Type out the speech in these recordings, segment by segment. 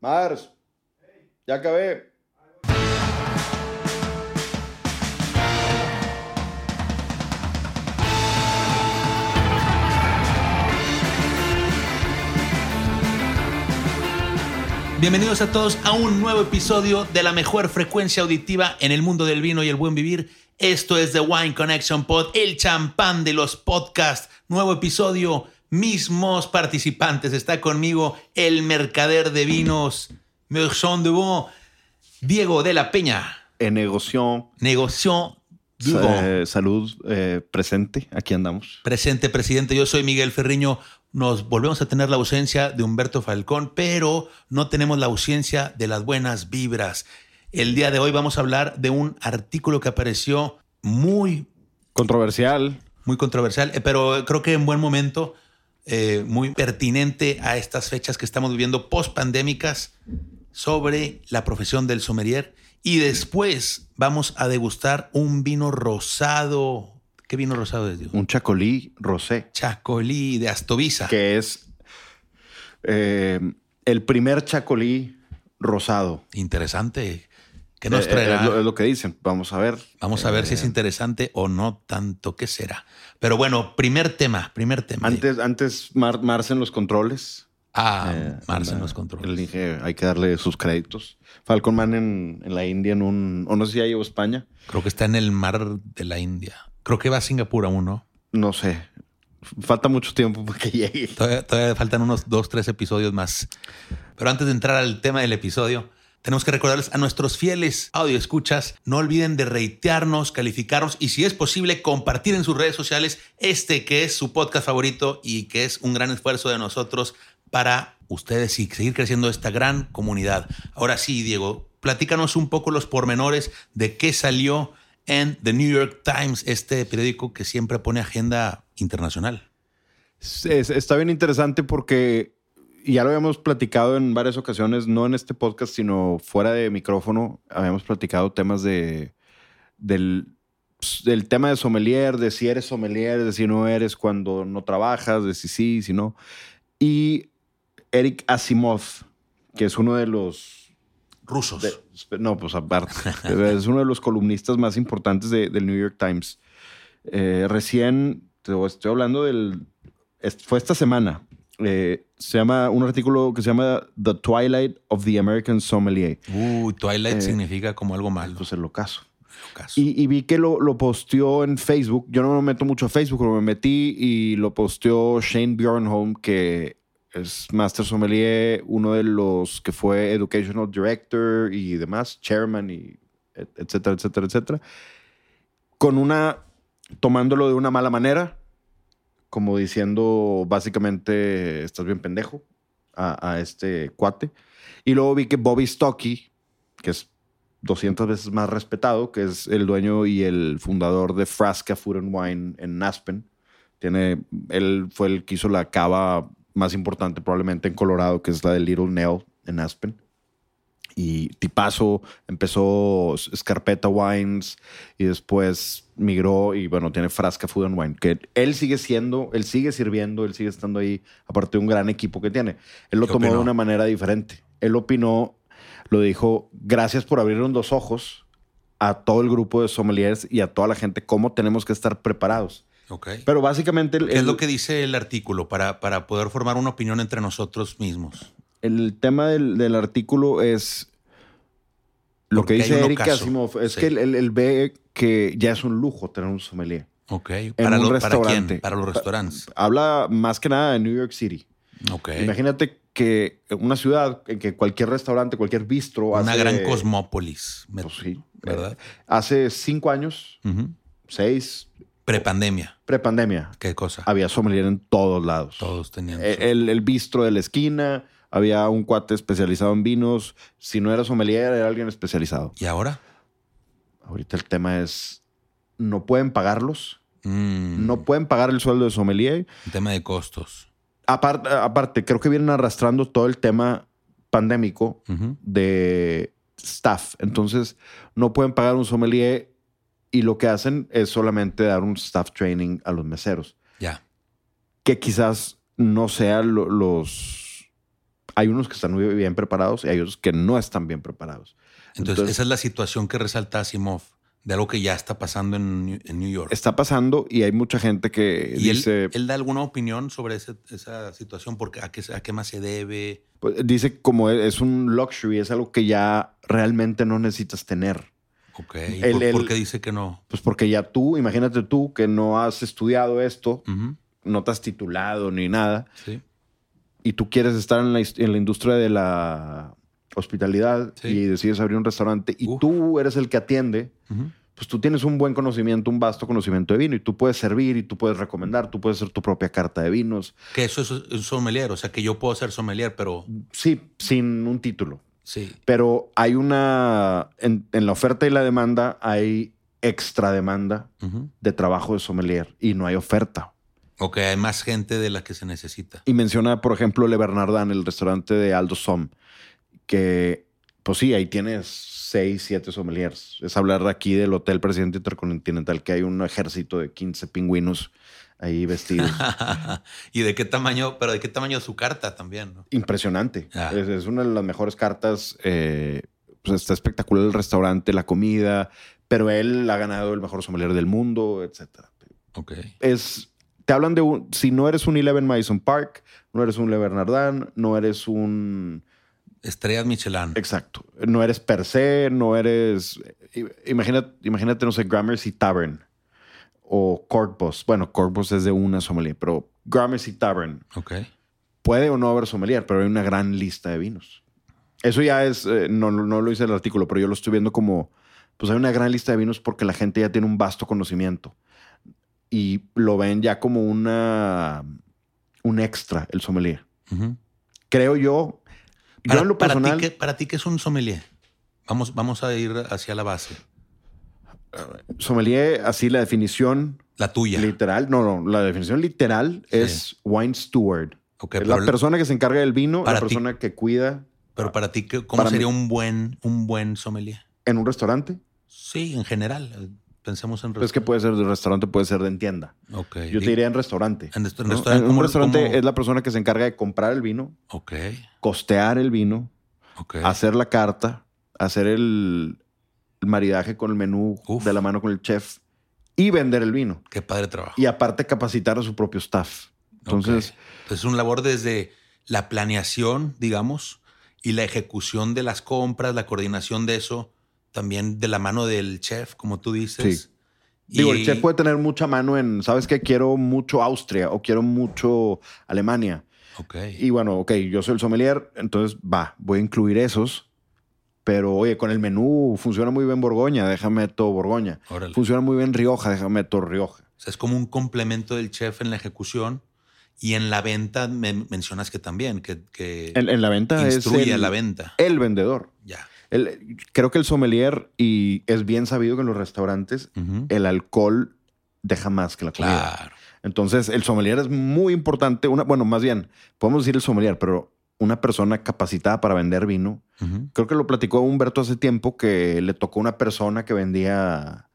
Mars, ya acabé. Bienvenidos a todos a un nuevo episodio de la mejor frecuencia auditiva en el mundo del vino y el buen vivir. Esto es The Wine Connection Pod, el champán de los podcasts. Nuevo episodio, mismos participantes. Está conmigo el mercader de vinos, Merchant de Bon, Diego de la Peña. En negocio, Negocio eh, salud eh, presente, aquí andamos. Presente, presidente. Yo soy Miguel Ferriño. Nos volvemos a tener la ausencia de Humberto Falcón, pero no tenemos la ausencia de las buenas vibras. El día de hoy vamos a hablar de un artículo que apareció muy, Controversial. muy controversial, eh, pero creo que en buen momento, eh, muy pertinente a estas fechas que estamos viviendo post-pandémicas sobre la profesión del sommelier. Y después vamos a degustar un vino rosado. ¿Qué vino rosado es, Dios? Un chacolí rosé, Chacolí de Astovisa. que es eh, el primer chacolí rosado. Interesante. ¿Qué nos Eh, traerá? Es lo, es lo que dicen. Vamos a ver. Vamos a ver si es Eh, interesante o no tanto. ¿Qué será? Pero bueno, primer tema, primer tema. Antes, antes Mar, Marce en los controles. ah, Eh, Marce en los Le controles. dije, hay que darle sus créditos. Falcon Man en, en la India, en un. O no sé si ya llegó a España. Creo que está en el mar de la India. Creo que va a Singapur aún, ¿no? No sé. Falta mucho tiempo para que llegue. Todavía, todavía faltan unos dos, tres episodios más. Pero antes de entrar al tema del episodio, tenemos que recordarles a nuestros fieles audio escuchas, no olviden de reitearnos, calificarnos y si es posible compartir en sus redes sociales este que es su podcast favorito y que es un gran esfuerzo de nosotros para ustedes y seguir creciendo esta gran comunidad. Ahora sí, Diego, platícanos un poco los pormenores de qué salió en The New York Times, este periódico que siempre pone agenda internacional. Es- está bien interesante porque y ya lo habíamos platicado en varias ocasiones, no en este podcast, sino fuera de micrófono. Habíamos platicado temas de del, pues, del tema de sommelier, de si eres sommelier, de si no eres cuando no trabajas, de si sí, si no. Y Eric Asimov, que es uno de los Rusos. de- no, pues aparte. es uno de los columnistas más importantes de- del New York Times. Eh, recién, te estoy hablando del. Fue esta semana. Eh, se llama un artículo que se llama The Twilight of the American Sommelier. Uy, Twilight Eh, significa como algo malo. Pues el ocaso. Caso. Y, y vi que lo, lo posteó en Facebook. Yo no me meto mucho a Facebook, pero me metí y lo posteó Shane Bjornholm, que es Master Sommelier, uno de los que fue Educational Director y demás, Chairman y et- etcétera, etcétera, etcétera. Con una, tomándolo de una mala manera, como diciendo básicamente, estás bien pendejo a, este cuate. Y luego vi que Bobby Stocky, que es 200 veces más respetado, que es el dueño y el fundador de Frasca Food and Wine en Aspen. Tiene, él fue el que hizo la cava más importante probablemente en Colorado, que es la de Little Nail en Aspen. Y tipazo, empezó Scarpeta Wines y después migró y bueno, tiene Frasca Food and Wine, que él sigue siendo, él sigue sirviendo, él sigue estando ahí, aparte de un gran equipo que tiene. Él lo ¿Qué tomó de una manera diferente. Él opinó lo dijo, gracias por abrirnos los ojos a todo el grupo de sommeliers y a toda la gente cómo tenemos que estar preparados. Ok. Pero básicamente el, ¿Qué es lo que dice el artículo para, para poder formar una opinión entre nosotros mismos? El tema del, del artículo es lo Porque que dice Eric. Asimov, es Sí. que él, él- él ve que ya es un lujo tener un sommelier. Ok. En ¿Para, un lo- ¿Para restaurante. quién? Para los restaurantes. Habla más que nada de New York City. Ok. Imagínate que una ciudad en que cualquier restaurante, cualquier bistro Una hace- gran cosmópolis. Pues sí. ¿Verdad? Hace cinco años, Ujú. seis, Prepandemia. prepandemia, ¿Qué cosa? había sommelier en todos lados. Todos tenían. Eh, su- El, el bistro de la esquina, había un cuate especializado en vinos. Si no era sommelier, era alguien especializado. ¿Y ahora? Ahorita el tema es, no pueden pagarlos, Mm, no pueden pagar el sueldo de sommelier. un tema de costos. Aparte, aparte, creo que vienen arrastrando todo el tema pandémico de staff. Entonces, no pueden pagar un sommelier y lo que hacen es solamente dar un staff training a los meseros. Ya. que quizás no sean lo- los Hay unos que están muy bien preparados y hay otros que no están bien preparados. Entonces, Entonces- esa es la situación que resalta Asimov de algo que ya está pasando en, New- en New York. Está pasando y hay mucha gente que y él, dice, él da alguna opinión sobre ese- esa situación, porque a qué, a qué más se debe. pues, dice como es un luxury, es algo que ya realmente no necesitas tener. Ok. ¿Y El- por, el- por qué dice que no? Pues porque ya tú, imagínate tú que no has estudiado esto, Ujú, no te has titulado ni nada, Sí. Y tú quieres estar en la, his- en la industria de la hospitalidad Sí. y decides abrir un restaurante y Uf. tú eres el que atiende, pues tú tienes un buen conocimiento, un vasto conocimiento de vino y tú puedes servir y tú puedes recomendar, tú puedes hacer tu propia carta de vinos, Que eso es un sommelier, o sea, que yo puedo ser sommelier, pero sí, sin un título. sí. Pero hay una, en, en la oferta y la demanda hay extra demanda de trabajo de sommelier y no hay oferta. Ok, hay más gente de la que se necesita. Y menciona, por ejemplo, Le Bernardin, el restaurante de Aldo Som, que, pues sí, ahí tienes seis, siete sommeliers. Es hablar aquí del Hotel Presidente Intercontinental, que hay un ejército de 15 pingüinos ahí vestidos. ¿Y de qué tamaño? Pero de qué tamaño su carta también, ¿no? Impresionante. Ah. Es, es una de las mejores cartas. eh, pues está espectacular el restaurante, la comida, pero él ha ganado el mejor sommelier del mundo, etcétera. Ok. es. Te hablan de un. Si no eres un Eleven Madison Park, no eres un Le Bernardin, no eres un. Estrellas Michelin. Exacto. No eres per se, no eres. Imagínate, imagínate no sé, Gramercy Tavern o Corkbus. Bueno, Corkbus es de una sommelier, pero Gramercy Tavern Ok. puede o no haber sommelier, pero hay una gran lista de vinos. Eso ya es. eh, no, no, no lo hice en el artículo, pero yo lo estoy viendo como. Pues hay una gran lista de vinos porque la gente ya tiene un vasto conocimiento y lo ven ya como una. Un extra, el sommelier. Creo yo. Yo Para, en lo para ti, ¿qué, para ti, ¿qué es un sommelier? Vamos, vamos a ir hacia la base. Sommelier, así la definición La tuya. literal, no, no, la definición literal Sí. es wine steward. Es la persona que se encarga del vino, la ti- persona que cuida pero para ti, ¿qué- ¿cómo sería mí- un buen, un buen sommelier? en un restaurante. Sí, en general. Pensemos en Es que puede ser de restaurante, puede ser de en tienda. Ok. Yo te diría en restaurante. En resta- en ¿no? restaurante, En un ¿cómo- restaurante cómo? es la persona que se encarga de comprar el vino, Ok. costear el vino, Ok. hacer la carta, hacer el, el maridaje con el menú Uf. de la mano con el chef y vender el vino. Qué padre trabajo. Y aparte capacitar a su propio staff. Entonces es un labor desde la planeación, digamos, y la ejecución de las compras, la coordinación de eso, también de la mano del chef, como tú dices. Sí. Digo, el chef puede tener mucha mano en, ¿sabes qué? Quiero mucho Austria o quiero mucho Alemania. Ok. Y bueno, ok, yo soy el sommelier, entonces va, voy a incluir esos. Pero oye, con el menú funciona muy bien Borgoña, déjame todo Borgoña. Órale. Funciona muy bien Rioja, déjame todo Rioja. O sea, es como un complemento del chef en la ejecución y en la venta me mencionas que también, que, que En, en la venta instruye es a el, la venta. el vendedor. El- creo que el sommelier, y es bien sabido que en los restaurantes, el alcohol deja más que la comida. Claro. Entonces, el sommelier es muy importante. Una, bueno, más bien, podemos decir el sommelier, pero una persona capacitada para vender vino. Creo que lo platicó Humberto hace tiempo que le tocó una persona que vendía,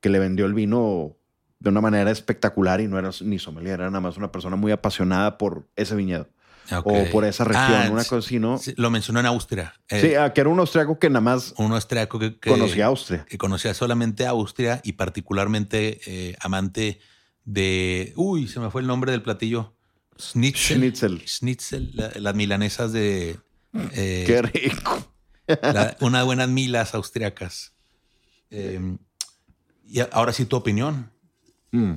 que le vendió el vino de una manera espectacular y no era ni sommelier, era nada más una persona muy apasionada por ese viñedo Ok. o por esa región, Ah, una cosa así, ¿no? sí, lo mencionó en Austria. Eh, Sí, ah, que era un austriaco que nada más un austriaco que, que- conocía Austria. que conocía solamente Austria y particularmente eh, amante de. Uy, se me fue el nombre del platillo. Schnitzel. Schnitzel. Schnitzel, la- las milanesas de. eh, Qué rico. la- unas buenas milas austriacas. Eh, y ahora sí, tu opinión. Mm.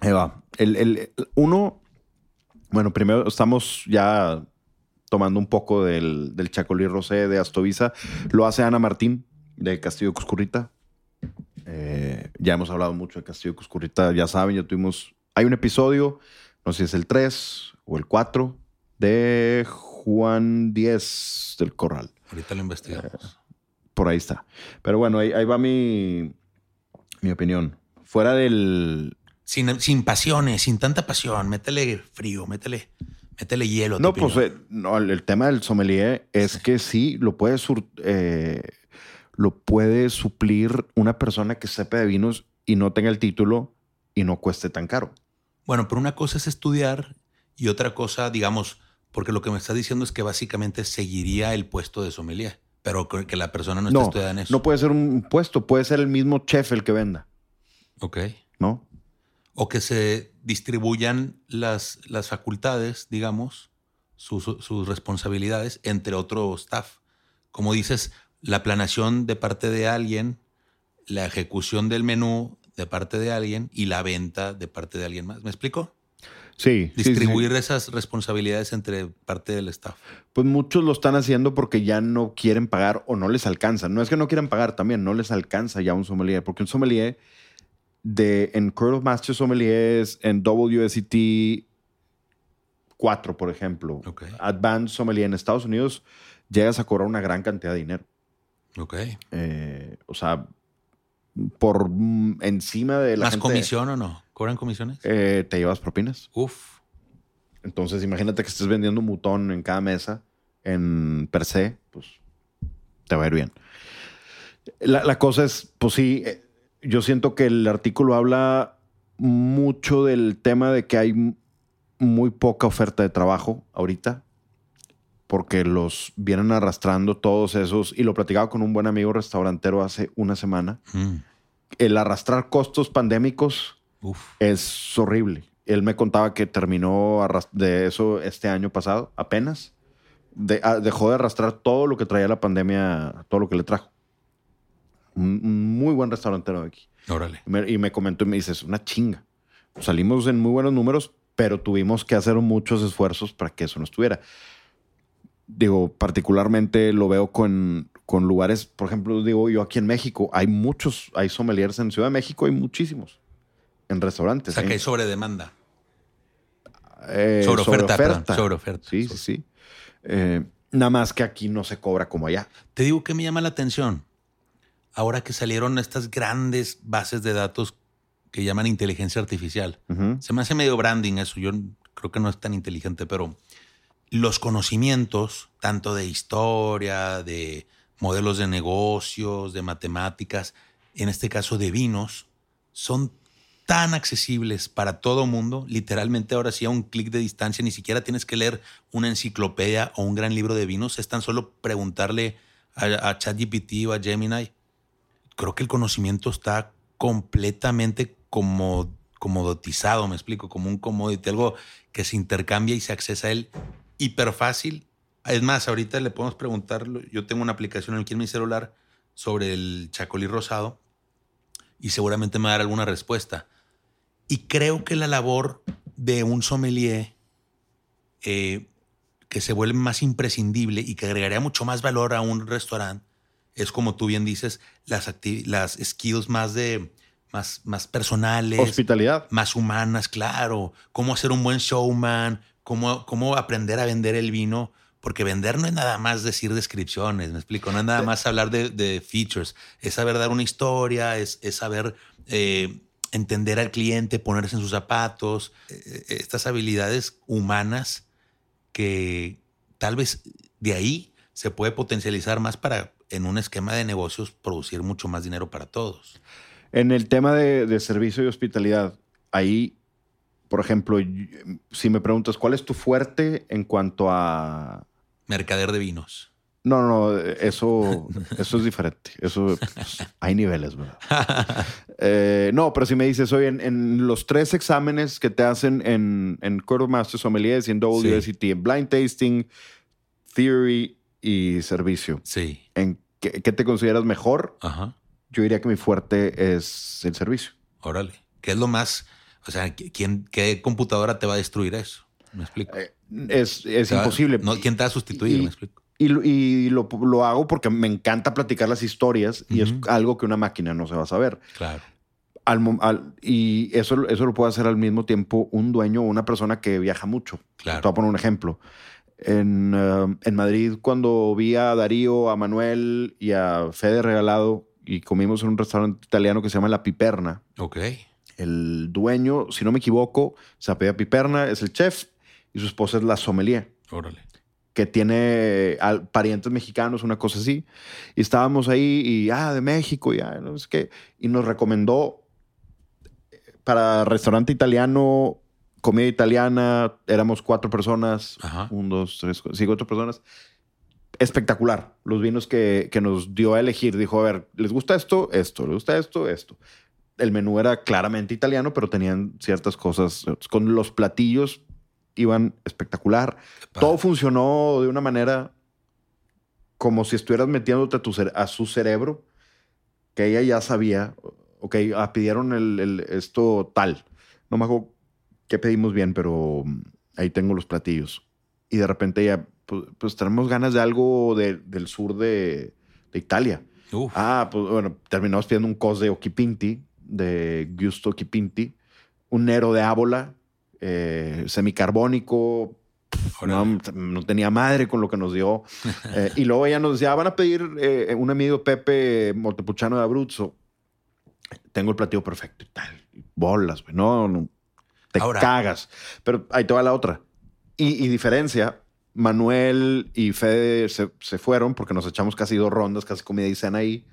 Ahí va. El, el- el- uno, bueno, primero estamos ya tomando un poco del, del Chacolí Rosé de Astovisa. Lo hace Ana Martín de Castillo Cuscurrita. Eh, ya hemos hablado mucho de Castillo Cuscurrita. Ya saben, ya tuvimos. Hay un episodio, no sé si es el 3 o el 4, de Juan 10 del Corral. Ahorita lo investigamos. Por ahí está. Pero bueno, ahí, ahí va mi, mi opinión. Fuera del, Sin, sin pasiones, sin tanta pasión. Métele frío, métele, métele hielo. No, pues eh, no, el, tema del sommelier es que sí, lo puede, sur- eh, lo puede suplir una persona que sepa de vinos y no tenga el título y no cueste tan caro. Bueno, pero una cosa es estudiar y otra cosa, digamos, Porque lo que me está diciendo es que básicamente seguiría el puesto de sommelier, pero que la persona no, está estudiada en eso. No puede ser un puesto, puede ser el mismo chef el que venda. Ok. ¿No? O que se distribuyan las, las facultades, digamos, sus, sus responsabilidades entre otro staff. Como dices, la planeación de parte de alguien, la ejecución del menú de parte de alguien y la venta de parte de alguien más. ¿Me explico? Sí. Distribuir esas responsabilidades entre parte del staff. Pues muchos lo están haciendo porque ya no quieren pagar o no les alcanza. No es que no quieran pagar también, no les alcanza ya un sommelier, porque un sommelier de, en Court of Master Sommeliers, en WSET 4, por ejemplo, Advanced Sommelier en Estados Unidos, llegas a cobrar una gran cantidad de dinero. Ok. Eh, o sea, por mm, encima de la ¿Más comisión o no? ¿Cobran comisiones? Eh, te llevas propinas. Uf. Entonces, imagínate que estés vendiendo un mutón en cada mesa en per se, pues te va a ir bien. La, cosa es, pues sí, eh, yo siento que el artículo habla mucho del tema de que hay muy poca oferta de trabajo ahorita, porque los vienen arrastrando todos esos, y lo platicaba con un buen amigo restaurantero hace una semana. Mm. El arrastrar costos pandémicos es horrible. Él me contaba que terminó de eso este año pasado, apenas. Ah, dejó de arrastrar todo lo que traía la pandemia, todo lo que le trajo. Un, muy buen restaurantero de aquí. Órale. y me comentó y me dice, es una chinga. Salimos en muy buenos números, pero tuvimos que hacer muchos esfuerzos para que eso no estuviera. Digo, particularmente lo veo con, con lugares, por ejemplo, digo yo aquí en México, hay muchos, hay sommeliers en Ciudad de México, hay muchísimos en restaurantes. O sea, que hay sobre demanda. Eh, sobre, oferta, sobre oferta. Sí, sí, sí. Eh, nada más que aquí no se cobra como allá. Te digo que me llama la atención. Ahora que salieron estas grandes bases de datos que llaman inteligencia artificial. Se me hace medio branding eso. Yo creo que no es tan inteligente, pero los conocimientos, tanto de historia, de modelos de negocios, de matemáticas, en este caso de vinos, son tan accesibles para todo mundo, literalmente ahora sí a un clic de distancia, ni siquiera tienes que leer una enciclopedia o un gran libro de vinos, es tan solo preguntarle a, ChatGPT o a Gemini. Creo que el conocimiento está completamente como, comodotizado, me explico, como un commodity, algo que se intercambia y se accesa a él hiper fácil. Es más, ahorita le podemos preguntar, yo tengo una aplicación aquí en mi celular sobre el chacolí rosado y seguramente me va a dar alguna respuesta. Y creo que la labor de un sommelier eh, que se vuelve más imprescindible y que agregaría mucho más valor a un restaurante es como tú bien dices, las, las skills más de más, más personales. Hospitalidad. Más humanas, claro. Cómo hacer un buen showman, cómo, cómo aprender a vender el vino. Porque vender no es nada más decir descripciones, me explico, no es nada más hablar de, features, es saber dar una historia, es, es saber eh, entender al cliente, ponerse en sus zapatos, eh, eh, estas habilidades humanas que tal vez de ahí se puede potencializar más para en un esquema de negocios producir mucho más dinero para todos. En el tema de, servicio y hospitalidad, ahí, por ejemplo, si me preguntas cuál es tu fuerte en cuanto a... Mercader de vinos. No, no, eso, eso es diferente. Eso pues, hay niveles, ¿verdad? Eh, no, pero si me dices, oye, en, los tres exámenes que te hacen en, en Masters Sommeliers y en WSET, en Blind Tasting, Theory y Servicio. Sí. ¿En qué, te consideras mejor? Ajá. Yo diría que mi fuerte es el servicio. Órale. ¿Qué es lo más? O sea, ¿quién, ¿qué computadora te va a destruir eso? ¿Me explico? Eh, es, es imposible. No, ¿Quién te va a sustituir? ¿Me explico? Y, lo, hago porque me encanta platicar las historias y es algo que una máquina no se va a saber. Claro. y eso, eso lo puede hacer al mismo tiempo un dueño o una persona que viaja mucho. Claro. Te voy a poner un ejemplo. En, uh, en, Madrid, cuando vi a Darío, a Manuel y a Fede Regalado y comimos en un restaurante italiano que se llama La Piperna. Ok. El dueño, si no me equivoco, se apellida Piperna, es el chef y su esposa es la sommelier. Órale que tiene parientes mexicanos, una cosa así. Y estábamos ahí y, ah, de México, ya, no sé qué. Y nos recomendó para restaurante italiano comida italiana, éramos cuatro personas, Ajá. un, dos, tres, sí, cuatro personas. Espectacular. Los vinos que, que nos dio a elegir. Dijo, a ver, ¿les gusta esto? Esto. ¿Les gusta esto? Esto. El menú era claramente italiano, pero tenían ciertas cosas. Con los platillos iban espectacular. Todo funcionó de una manera como si estuvieras metiéndote a, tu cere- a su cerebro, que ella ya sabía, ok, ah, pidieron el, el- esto tal. No me acuerdo qué pedimos bien, pero mm, ahí tengo los platillos. Y de repente ella, pues, pues tenemos ganas de algo de- del sur de, de Italia. Uf. Ah, pues bueno, terminamos pidiendo un cos de Occhipinti, de Giusto Occhipinti, un Nero de Ábola, eh, semicarbónico. pf, No, no tenía madre con lo que nos dio. Eh, y luego ella nos decía, "Ah, van a pedir eh, un amigo Pepe Montepulciano de Abruzzo. Tengo el platillo perfecto y tal. Bolas, güey. No, no. Te Ahora- cagas. Pero ahí te va la otra. Y, y diferencia, Manuel y Fede se, se fueron porque nos echamos casi dos rondas, casi comida y cena ahí.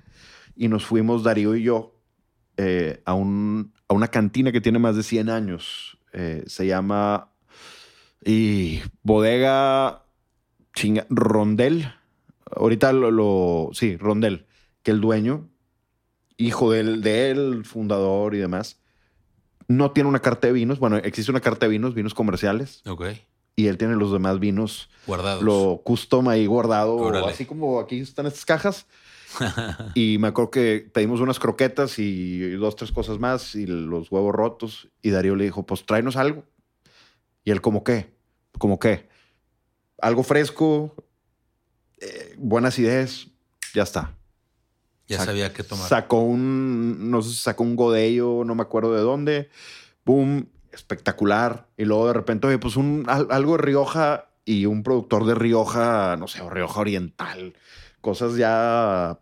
Y nos fuimos, Darío y yo, eh, a, un, a una cantina que tiene más de 100 años. Eh, se llama y Bodega chinga, Rondel. Ahorita lo, lo- sí, Rondel, que el dueño, hijo del, de él, fundador y demás, no tiene una carta de vinos. Bueno, existe una carta de vinos, vinos comerciales, Ok. y él tiene los demás vinos, Guardados. lo custom ahí guardado, Órale. así como aquí están estas cajas. Y me acuerdo que pedimos unas croquetas y dos, tres cosas más y los huevos rotos. Y Darío le dijo, pues tráenos algo. Y él, ¿como qué? ¿Como qué? Algo fresco, eh, buena acidez, ya está. Ya sabía qué tomar. Sacó un, no sé si sacó un godello, no me acuerdo de dónde. Boom, espectacular. Y luego de repente, oye, pues un, al- algo de Rioja y un productor de Rioja, no sé, o Rioja Oriental. Cosas ya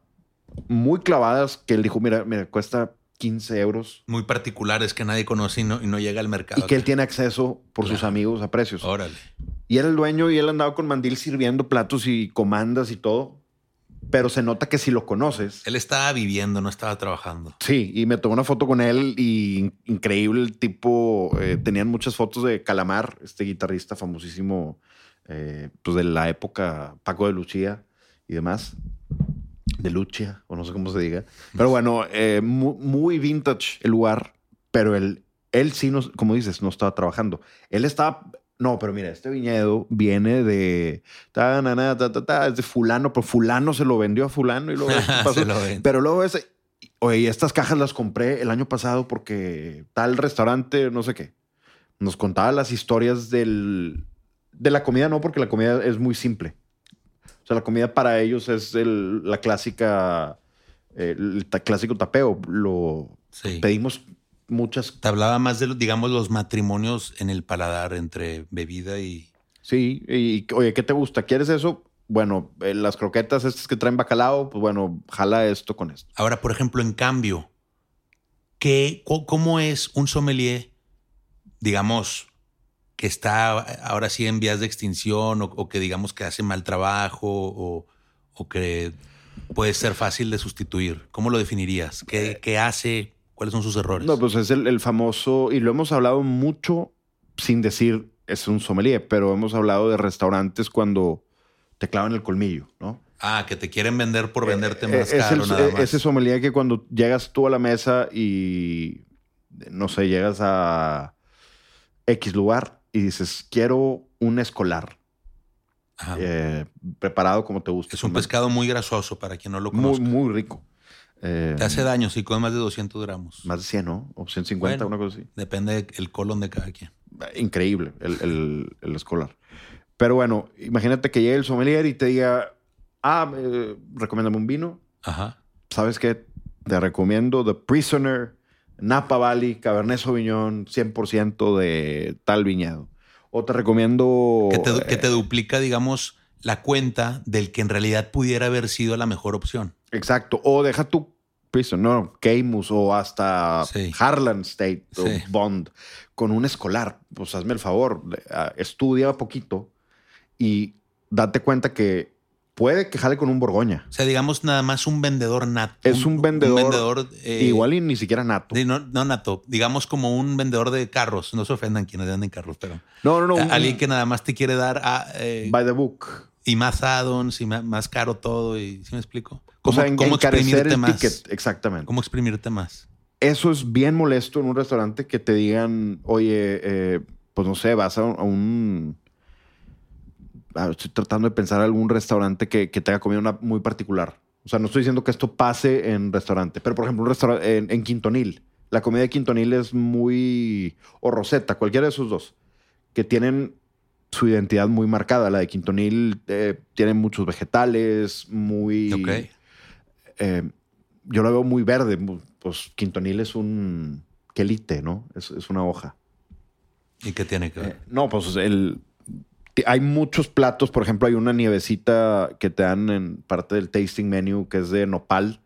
muy clavadas que él dijo, mira, mira, cuesta 15 euros. Muy particulares que nadie conoce y no, y no llega al mercado. Y que él tiene acceso por sus Claro. amigos a precios. Órale. Y era el dueño y él andaba con mandil sirviendo platos y comandas y todo. Pero se nota que si lo conoces, Él estaba viviendo, no estaba trabajando. Sí, y me tomé una foto con él y in- increíble el tipo. eh, tenían muchas fotos de Calamar, este guitarrista famosísimo eh, pues de la época Paco de Lucía y demás. De Lucia, o no sé cómo se diga. Pero bueno, eh, mu- muy, vintage el lugar, pero él, él sí, nos, como dices, no estaba trabajando. Él estaba... No, pero mira, este viñedo viene de... Ta, na, na, ta, ta, ta, es de fulano, pero fulano se lo vendió a fulano y luego... pasó. Lo. Pero luego ese, oye, y estas cajas las compré el año pasado porque tal restaurante, no sé qué, nos contaba las historias del, de la comida, no, porque la comida es muy simple. O sea, la comida para ellos es el- la clásica, el, clásico tapeo. Lo Sí. pedimos muchas, Te hablaba más de, los, digamos, los matrimonios en el paladar entre bebida y... sí, y oye, ¿qué te gusta? ¿Quieres eso? Bueno, eh, las croquetas estas que traen bacalao, pues bueno, jala esto con esto. Ahora, por ejemplo, en cambio, ¿qué, ¿cómo es un sommelier, digamos, que está ahora sí en vías de extinción o, o que digamos que hace mal trabajo o, o que puede ser fácil de sustituir? ¿Cómo lo definirías? ¿Qué, qué hace? ¿Cuáles son sus errores? No, pues es el, el famoso, y lo hemos hablado mucho sin decir es un sommelier, pero hemos hablado de restaurantes cuando te clavan el colmillo, ¿no? Ah, que te quieren vender por venderte Eh, más es caro, el- nada eh, más. Ese sommelier que cuando llegas tú a la mesa y, no sé, llegas a X lugar y dices, quiero un escolar Ajá. eh, preparado como te gusta. es un pescado muy grasoso para quien no lo muy, conozca. muy rico. Eh, Te hace daño si comes más de 200 gramos. más de 100, ¿no? O 150, Bueno. una cosa así. Depende del colon de cada quien. increíble el, el- el escolar. Pero bueno, imagínate que llegue el sommelier y te diga, ah, eh, recomiéndame un vino. Ajá. ¿Sabes qué? Te recomiendo The Prisoner, Napa Valley, Cabernet Sauvignon, 100% de tal viñedo. O te recomiendo... Que te, eh, que te duplica, digamos, la cuenta del que en realidad pudiera haber sido la mejor opción. Exacto. O deja tu Prisoner, no, Camus o hasta Sí. Harlan State o Sí. Bond con un escolar. Pues hazme el favor, ah, estudia poquito y date cuenta que puede que jale con un Borgoña. O sea, digamos nada más un vendedor nato. Es un vendedor, vendedor, eh, igual y ni siquiera nato. no, no nato, digamos como un vendedor de carros. No se ofendan quienes venden carros, pero No, no, no. un- alguien que nada más te quiere dar a, eh, by the book. y más add-ons y más, caro todo. Y ¿sí me explico? O ¿Cómo, sea, en, cómo encarecer exprimirte el más? ticket. Exactamente. ¿Cómo exprimirte más? Eso es bien molesto en un restaurante que te digan, oye, eh, pues no sé, vas a, a un... ah, Estoy tratando de pensar algún restaurante que, que tenga comida una muy particular. O sea, no estoy diciendo que esto pase en restaurante, pero por ejemplo, un restaurante en, en Quintonil. La comida de Quintonil es muy... o Rosetta, cualquiera de esos dos, que tienen su identidad muy marcada. La de Quintonil eh, tiene muchos vegetales, muy... Ok. eh, yo lo veo muy verde. Pues Quintonil es un quelite, ¿no? Es, es una hoja. ¿Y qué tiene que ver? Eh, no, pues el, hay muchos platos. Por ejemplo, hay una nievecita que te dan en parte del tasting menu que es de nopal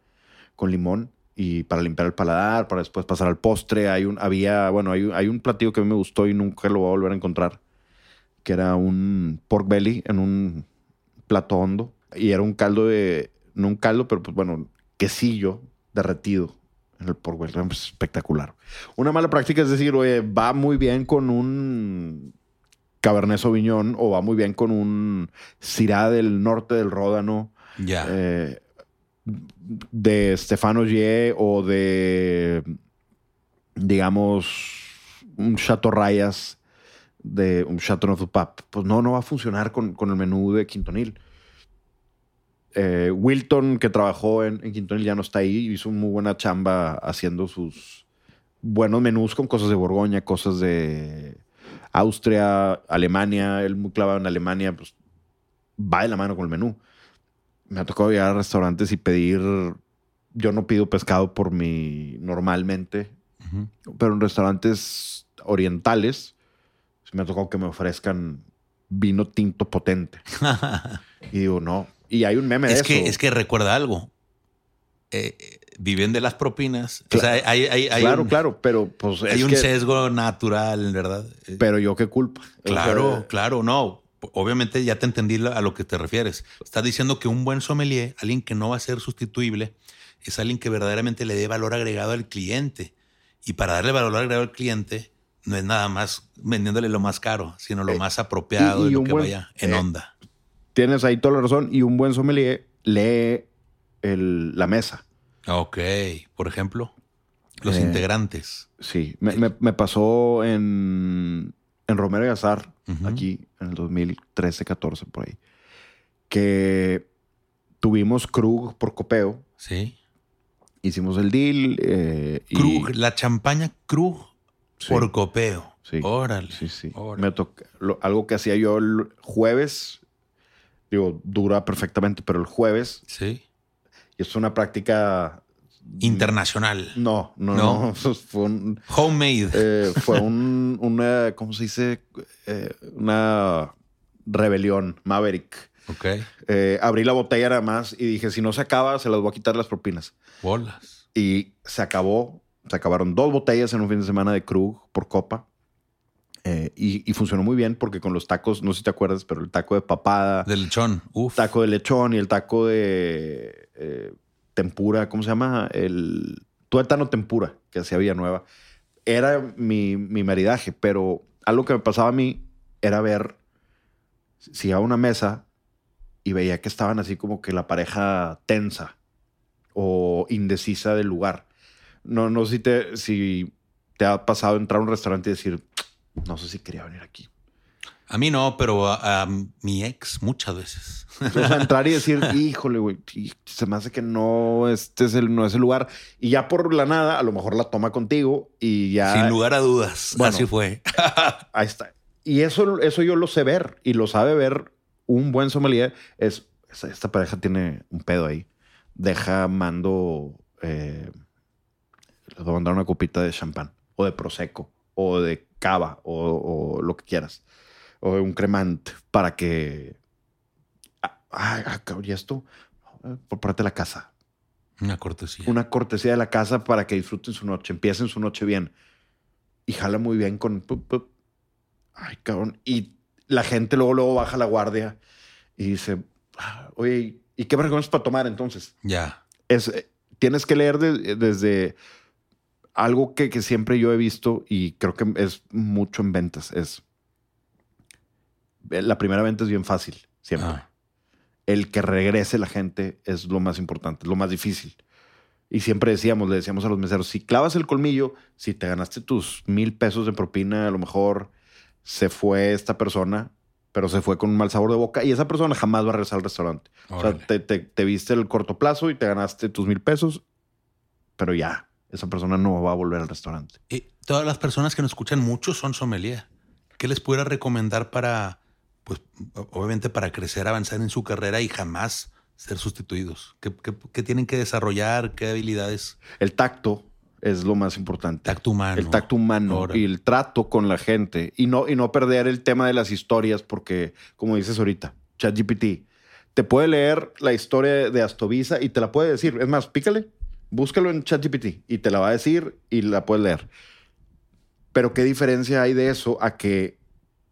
con limón y para limpiar el paladar, para después pasar al postre. Hay un, había, bueno, hay, hay un platillo que a mí me gustó y nunca lo voy a volver a encontrar, que era un pork belly en un plato hondo y era un caldo de, no un caldo, pero pues bueno, quesillo derretido en el pork belly. Pues, espectacular. Una mala práctica es decir, va muy bien con un Cabernet Sauvignon o va muy bien con un Syrah del norte del Ródano ya. eh, de Stefano Ye o de, digamos, un Chateau Rayas de un Chateau of Pap. Pues no, no va a funcionar con, con el menú de Quintonil. Eh, Wilton, que trabajó en, en Quintonil, ya no está ahí. Hizo muy buena chamba haciendo sus buenos menús con cosas de Borgoña, cosas de Austria, Alemania. Él muy clavado en Alemania, pues va de la mano con el menú. Me ha tocado llegar a restaurantes y pedir. Yo no pido pescado por mi normalmente, pero en restaurantes orientales me ha tocado que me ofrezcan vino tinto potente. Y digo, no. Y hay un meme de es, eso. que, es que recuerda algo. Eh, viven de las propinas. Cla- o sea, hay, hay- hay claro, un, claro, pero pues hay es un que- sesgo natural, ¿verdad? Eh, Pero yo qué culpa. O Claro, sea, claro, no. Obviamente ya te entendí a lo que te refieres. Estás diciendo que un buen sommelier, alguien que no va a ser sustituible, es alguien que verdaderamente le dé valor agregado al cliente. Y para darle valor agregado al cliente, no es nada más vendiéndole lo más caro, sino lo Eh, más apropiado y- lo que buen- vaya en eh, onda. Tienes ahí toda la razón. Y un buen sommelier lee el- la mesa. Ok, por ejemplo, los Eh, integrantes. Sí, me, me- me pasó en, en Romero y Azar, aquí en el 2013, 14, por ahí, que tuvimos Krug por copeo, Sí. hicimos el deal. eh, y- Krug, la champaña Krug Sí, por copeo. sí, Órale. Sí, sí. órale. Me toca- lo- algo que hacía yo el jueves, digo, dura perfectamente, pero el jueves, Sí. Es una práctica... Internacional. No, no, No. no. Fue un, Homemade. Eh, fue un, una, ¿cómo se dice? Eh, una rebelión, Maverick. ok. Eh, abrí la botella nada más y dije, si no se acaba, se las voy a quitar las propinas. Bolas. Y se acabó, se acabaron dos botellas en un fin de semana de Krug por copa. Eh, y, y funcionó muy bien porque con los tacos, no sé si te acuerdas, pero el taco de papada, Del lechón. Uf. taco de lechón y el taco de eh, tempura, ¿cómo se llama? El tuétano tempura que hacía Villanueva. Era mi, mi maridaje, pero algo que me pasaba a mí era ver si a una mesa y veía que estaban así como que la pareja tensa o indecisa del lugar. No, no sé si te, si te ha pasado entrar a un restaurante y decir, no sé si quería venir aquí. A mí no, pero a, a mi ex muchas veces. O sea, entrar y decir, híjole, güey, se me hace que no, este es el, no es el lugar. Y ya por la nada, a lo mejor la toma contigo y ya. Sin lugar a dudas. Bueno. Así fue. Ahí está. Y eso, eso yo lo sé ver y lo sabe ver un buen sommelier. Es, esta, esta pareja tiene un pedo ahí. Deja, mando, eh, les voy a mandar una copita de champán o de prosecco o de cava o, o lo que quieras. O un cremant para que... Ah, ah, ¿y esto? Por parte de la casa. Una cortesía. Una cortesía de la casa para que disfruten su noche, empiecen su noche bien. Y jala muy bien con... pup, pup. Ay, cabrón. Y la gente luego, luego baja la guardia y dice, Ah, Oye, ¿y qué recomiendas para tomar entonces? Ya. Es, eh, tienes que leer de- desde algo que, que siempre yo he visto y creo que es mucho en ventas. Es eh, la primera venta es bien fácil, siempre. Ah. El que regrese la gente es lo más importante, lo más difícil. Y siempre decíamos, le decíamos a los meseros, si clavas el colmillo, si te ganaste tus mil pesos de propina, a lo mejor se fue esta persona, pero se fue con un mal sabor de boca y esa persona jamás va a regresar al restaurante. O sea, te, te- te viste el corto plazo y te ganaste tus mil pesos, pero ya, esa persona no va a volver al restaurante. Y todas las personas que nos escuchan mucho son sommelier. ¿Qué les pudiera recomendar para, pues, obviamente para crecer, avanzar en su carrera y jamás ser sustituidos? ¿Qué, qué- qué tienen que desarrollar? ¿Qué habilidades? El tacto es lo más importante. Tacto humano. el tacto humano y el trato con la gente y no, y no perder el tema de las historias porque, como dices ahorita, ChatGPT te puede leer la historia de Astovisa y te la puede decir. Es más, pícale, búscalo en ChatGPT y te la va a decir y la puedes leer. Pero qué diferencia hay de eso a que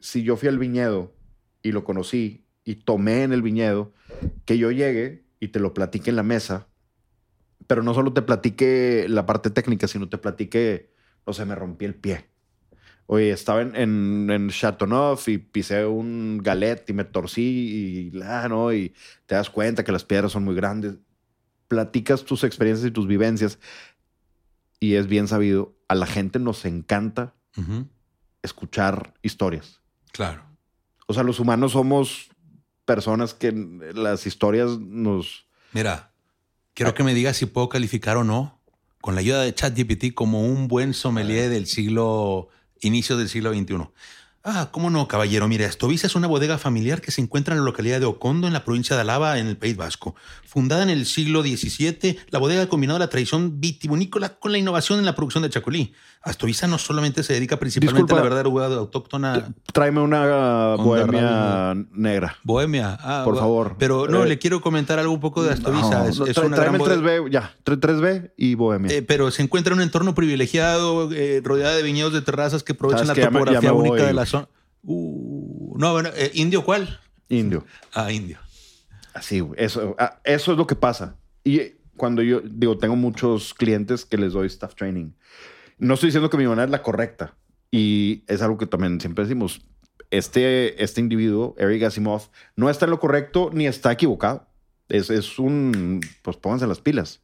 si yo fui al viñedo y lo conocí y tomé en el viñedo, que yo llegue y te lo platique en la mesa, pero no solo te platique la parte técnica, sino te platique, no sé, me rompí el pie. Oye, estaba en, en, en Chateauneuf y pisé un galet y me torcí y, ah, ¿no? y te das cuenta que las piedras son muy grandes. Platicas tus experiencias y tus vivencias y es bien sabido, a la gente nos encanta escuchar historias. Claro. O sea, los humanos somos personas que las historias nos... Mira, quiero que me digas si puedo calificar o no con la ayuda de ChatGPT como un buen sommelier del siglo, inicio del siglo XXI. Ah, cómo no, caballero. Mire, Astovisa es una bodega familiar que se encuentra en la localidad de Ocondo, en la provincia de Alaba, en el País Vasco. Fundada en el siglo XVII, la bodega ha combinado la tradición vitivinícola con la innovación en la producción de chacolí. Astovisa no solamente se dedica principalmente Disculpa. a la verdadera autóctona Tráeme una bohemia negra. bohemia. Ah, Por favor. Pero no, Eh, le quiero comentar algo un poco de Astovisa. No, es, no, gran tráeme el bodega. 3B, ya. Tra- 3B y bohemia. Eh, pero se encuentra en un entorno privilegiado, eh, rodeada de viñedos de terrazas que aprovechan la Sabes que ya me- ya topografía me única voy. de la zona. Uh, no, bueno, eh, ¿indio cuál? Indio. Ah, indio. Así. Eso, ah, eso es lo que pasa. Y cuando yo digo, tengo muchos clientes que les doy staff training. No estoy diciendo que mi manera es la correcta. Y es algo que también siempre decimos. Este, este individuo, Eric Asimov, no está en lo correcto ni está equivocado. Es, es un, pues pónganse las pilas.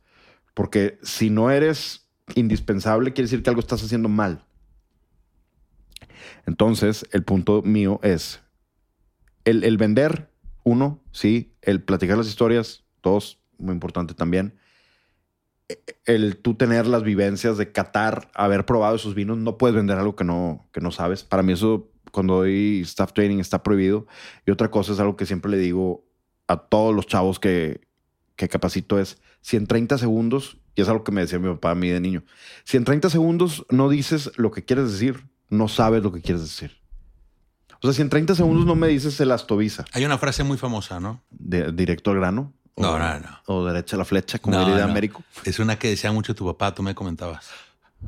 Porque si no eres indispensable, quiere decir que algo estás haciendo mal. Entonces, el punto mío es el, el vender, uno, sí, el platicar las historias, dos, muy importante también. El tú tener las vivencias de catar, haber probado esos vinos, no puedes vender algo que no, que no sabes. Para mí eso, cuando doy staff training, está prohibido. Y otra cosa es algo que siempre le digo a todos los chavos que, que capacito es, si en 30 segundos, y es algo que me decía mi papá a mí de niño, si en 30 segundos no dices lo que quieres decir, no sabes lo que quieres decir. O sea, si en 30 segundos no me dices el astovisa, Hay una frase muy famosa, ¿no? de, directo al grano. No, o, no, no. O derecha a la flecha, como No, diría no. Américo. Es una que decía mucho tu papá, tú me comentabas.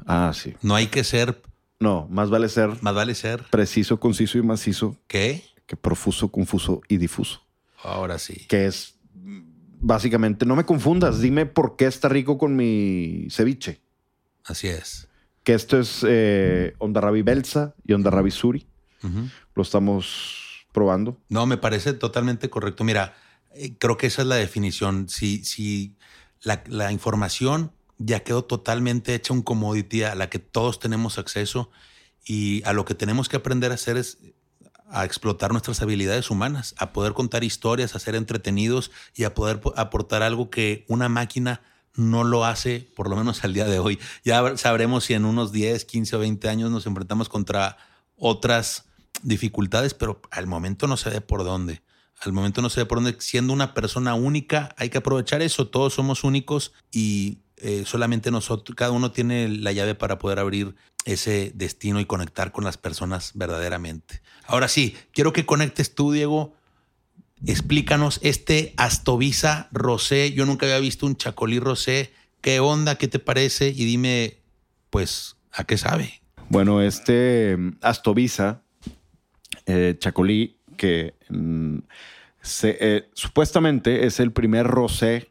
Ah, sí. No hay que ser, No, más vale ser más vale ser, preciso, conciso y macizo ¿qué? que profuso, confuso y difuso. Ahora sí. Que es básicamente, no me confundas, dime por qué está rico con mi ceviche. Así es. Que esto es eh, Onda Rabi Belsa y Onda Rabi Suri. Lo estamos probando. No, me parece totalmente correcto. Mira, eh, creo que esa es la definición. Si, si la, la información ya quedó totalmente hecha un commodity a la que todos tenemos acceso y a lo que tenemos que aprender a hacer es a explotar nuestras habilidades humanas, a poder contar historias, a ser entretenidos y a poder po- aportar algo que una máquina no lo hace, por lo menos al día de hoy. Ya sabremos si en unos 10, 15 o 20 años nos enfrentamos contra otras dificultades, pero al momento no se ve por dónde. Al momento no se ve por dónde. Siendo una persona única, hay que aprovechar eso. Todos somos únicos y eh, solamente nosotros, cada uno tiene la llave para poder abrir ese destino y conectar con las personas verdaderamente. Ahora sí, quiero que conectes tú, Diego. Explícanos este Astovisa Rosé. Yo nunca había visto un Chacolí Rosé. ¿Qué onda? ¿Qué te parece? Y dime, pues, ¿a qué sabe? Bueno, este mm, Astovisa, eh, Chacolí, que mm, eh, supuestamente es el primer rosé,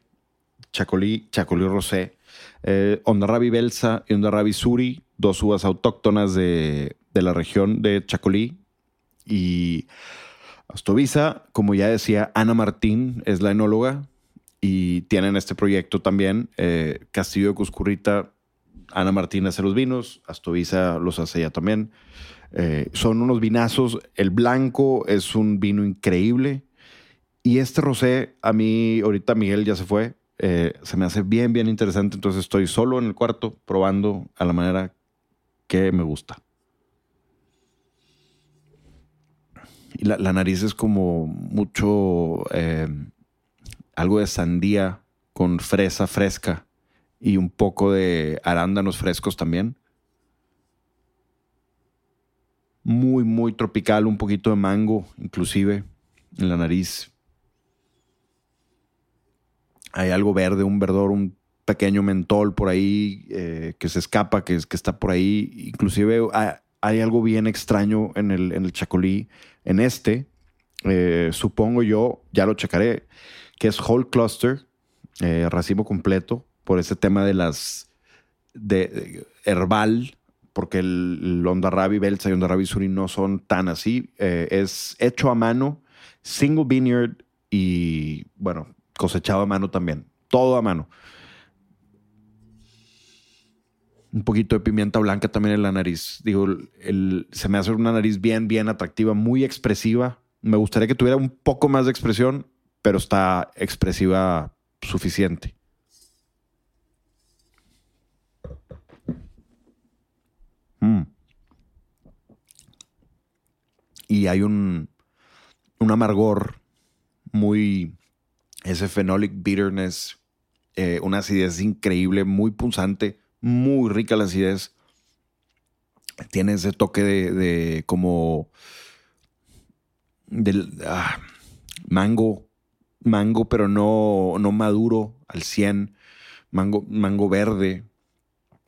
Chacolí, Chacolí rosé, eh, Ondarrabi Belsa y Ondarrabi Suri, dos uvas autóctonas de, de la región de Chacolí. Y Astovisa, como ya decía, Ana Martín es la enóloga y tienen este proyecto también. Eh, Castillo de Cuscurrita, Ana Martín hace los vinos, Astovisa los hace ella también. Eh, son unos vinazos. El blanco es un vino increíble. Y este rosé, a mí, ahorita Miguel ya se fue, eh, se me hace bien, bien interesante. Entonces estoy solo en el cuarto probando a la manera que me gusta. Y la, nariz es como mucho, eh, algo de sandía con fresa fresca y un poco de arándanos frescos también. Muy, muy tropical, un poquito de mango inclusive en la nariz. Hay algo verde, un verdor, un pequeño mentol por ahí eh, que se escapa, que, que está por ahí. Inclusive ah, hay, algo bien extraño en el, en el chacolí. En este, eh, supongo yo, ya lo checaré, que es whole cluster, eh, racimo completo, por ese tema de las de, herbal, porque el, el Rabi Belsa y Rabi Suri no son tan así. es hecho a mano, single vineyard y bueno, cosechado a mano también. Todo a mano. Un poquito de pimienta blanca también en la nariz. Digo, el, se me hace una nariz bien, bien atractiva, muy expresiva. Me gustaría que tuviera un poco más de expresión, pero está expresiva suficiente. Mm. Y hay un, un amargor muy ese phenolic bitterness, eh, una acidez increíble, muy punzante, muy rica la acidez. Tiene ese toque de, como del ah, mango, mango, pero no, no maduro al 100, mango, mango verde,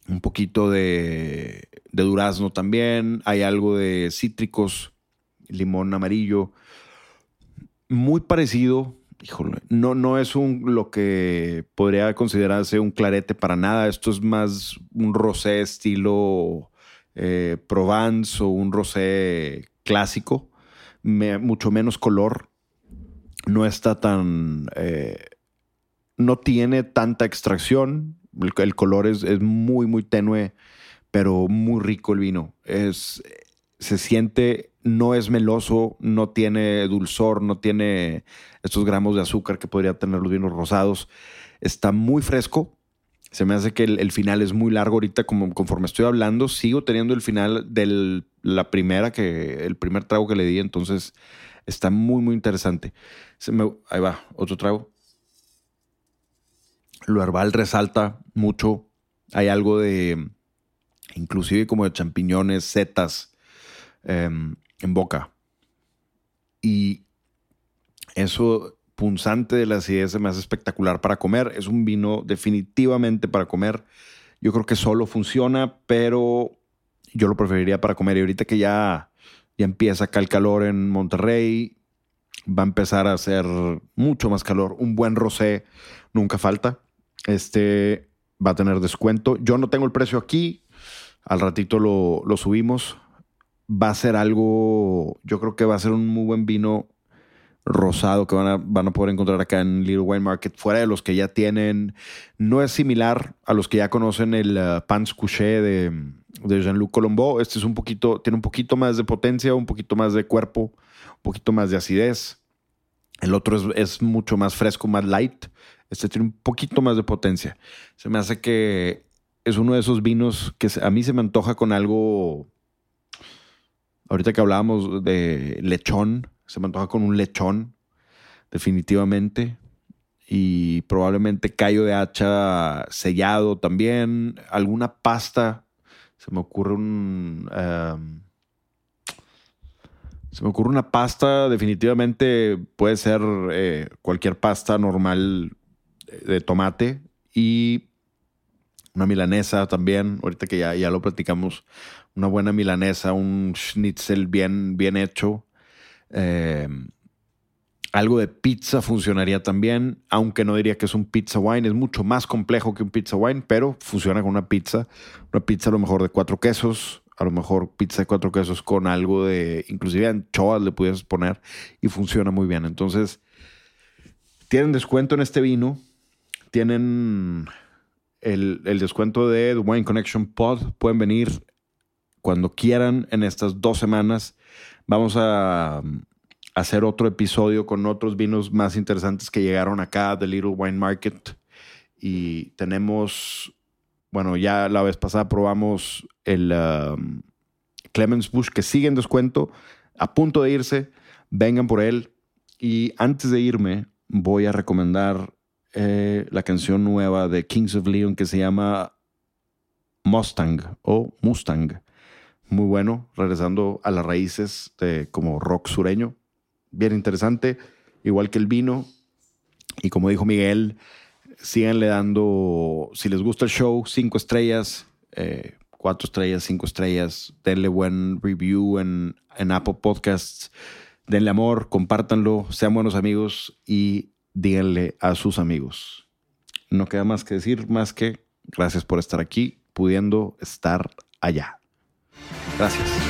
un poquito de, de durazno también, hay algo de cítricos, limón amarillo, muy parecido híjole, no, no es un, lo que podría considerarse un clarete para nada. Esto es más un rosé estilo eh, Provence o un rosé clásico, mucho menos color. No está tan. Eh, no tiene tanta extracción. El, color es, es, muy, muy tenue, pero muy rico el vino. Es, se siente no es meloso, no tiene dulzor, no tiene estos gramos de azúcar que podría tener los vinos rosados. Está muy fresco. Se me hace que el, final es muy largo ahorita, como conforme estoy hablando, sigo teniendo el final de la primera, que, el primer trago que le di, entonces está muy, muy interesante. ahí va, otro trago. Lo herbal resalta mucho. Hay algo de, inclusive como de champiñones, setas. Em, en boca. Y eso punzante de la acidez se me hace espectacular para comer. Es un vino definitivamente para comer. Yo creo que solo funciona, pero yo lo preferiría para comer. Y ahorita que ya, ya empieza acá el calor en Monterrey, va a empezar a hacer mucho más calor. Un buen rosé nunca falta. Este va a tener descuento. Yo no tengo el precio aquí. Al ratito lo, lo subimos va a ser algo, yo creo que va a ser un muy buen vino rosado que van a, van a poder encontrar acá en Little Wine Market, fuera de los que ya tienen. No es similar a los que ya conocen el uh, Pans Couché de, de Jean-Luc Colombo. Este es un poquito, tiene un poquito más de potencia, un poquito más de cuerpo, un poquito más de acidez. El otro es, es mucho más fresco, más light. Este tiene un poquito más de potencia. Se me hace que es uno de esos vinos que a mí se me antoja con algo Ahorita que hablábamos de lechón, se me antoja con un lechón, definitivamente. Y probablemente callo de hacha sellado también. Alguna pasta. Se me ocurre un. Em, se me ocurre una pasta, definitivamente puede ser eh, cualquier pasta normal de tomate. Y una milanesa también, ahorita que ya, ya lo platicamos, una buena milanesa, un schnitzel bien, bien hecho. Eh, Algo de pizza funcionaría también, aunque no diría que es un pizza wine. Es mucho más complejo que un pizza wine, pero funciona con una pizza. Una pizza a lo mejor de cuatro quesos, a lo mejor pizza de cuatro quesos con algo de, inclusive anchoas le puedes poner y funciona muy bien. Entonces, tienen descuento en este vino. Tienen el, el descuento de The Wine Connection Pod. Pueden venir cuando quieran en estas dos semanas. Vamos a hacer otro episodio con otros vinos más interesantes que llegaron acá de Little Wine Market. Y tenemos, bueno, ya la vez pasada probamos el um, Clemens Bush que sigue en descuento, a punto de irse. Vengan por él. Y antes de irme, voy a recomendar eh, la canción nueva de Kings of Leon que se llama Mustang o Mustang. Muy bueno, regresando a las raíces de como rock sureño bien interesante, igual que el vino. Y como dijo Miguel, síganle dando, si les gusta el show, cinco estrellas, eh, cuatro estrellas, cinco estrellas, denle buen review en, en Apple Podcasts, denle amor, compártanlo, sean buenos amigos y díganle a sus amigos. No queda más que decir, más que gracias por estar aquí, pudiendo estar allá. Gracias.